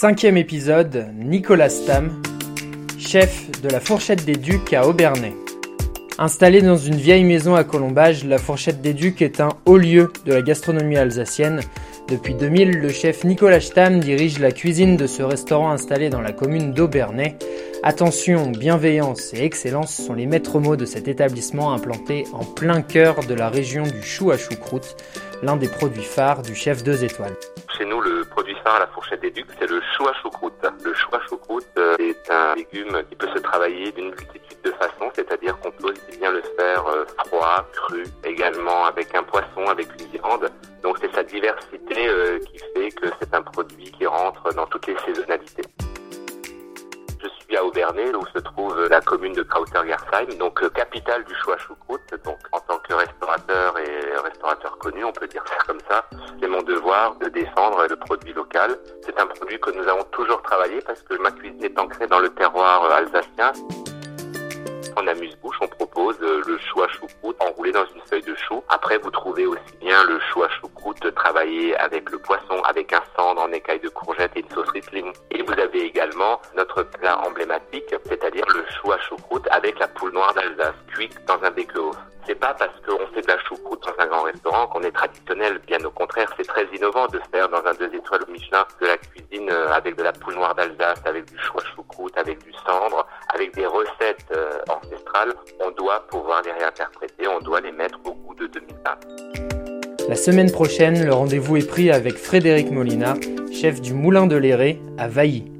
Cinquième épisode, Nicolas Stam, chef de la Fourchette des Ducs à Aubernais. Installé dans une vieille maison à Colombage, la Fourchette des Ducs est un haut lieu de la gastronomie alsacienne. Depuis 2000, le chef Nicolas Stam dirige la cuisine de ce restaurant installé dans la commune d'Aubernais. Attention, bienveillance et excellence sont les maîtres mots de cet établissement implanté en plein cœur de la région du chou à choucroute, l'un des produits phares du chef 2 étoiles. À la fourchette des ducs, c'est le chou à choucroute. Le chou à choucroute euh, est un légume qui peut se travailler d'une multitude de façons, c'est-à-dire qu'on peut aussi bien le faire euh, froid, cru, également avec un poisson, avec une viande. Donc c'est sa diversité euh, qui fait que c'est un produit qui rentre dans toutes les saisonnalités. Où se trouve la commune de Krauter-Gersheim, donc euh, capitale du choix choucroute. Donc, en tant que restaurateur et restaurateur connu, on peut dire ça comme ça, c'est mon devoir de défendre le produit local. C'est un produit que nous avons toujours travaillé parce que ma cuisine est ancrée dans le terroir euh, alsacien. En amuse-bouche, on propose euh, le chou à choucroute dans une feuille de chou. Après, vous trouvez aussi bien le chou à choucroute travaillé avec le poisson, avec un cendre en écaille de courgette et une sauce Riesling. Et vous avez également notre plat emblématique, c'est-à-dire le chou à choucroute avec la poule noire d'Alsace, cuite dans un béqueau. C'est pas parce qu'on fait de la choucroute dans un grand restaurant qu'on est traditionnel, bien au contraire, c'est très innovant de faire dans un deux étoiles Michelin de la cuisine euh, avec de la poule noire d'Alsace, avec du chou à choucroute, avec du cendre, avec des recettes euh, ancestrales. On doit pouvoir les réinterpréter, on doit les mettre au goût de 2020. La semaine prochaine, le rendez-vous est pris avec Frédéric Molina, chef du Moulin de Léré à Vailly.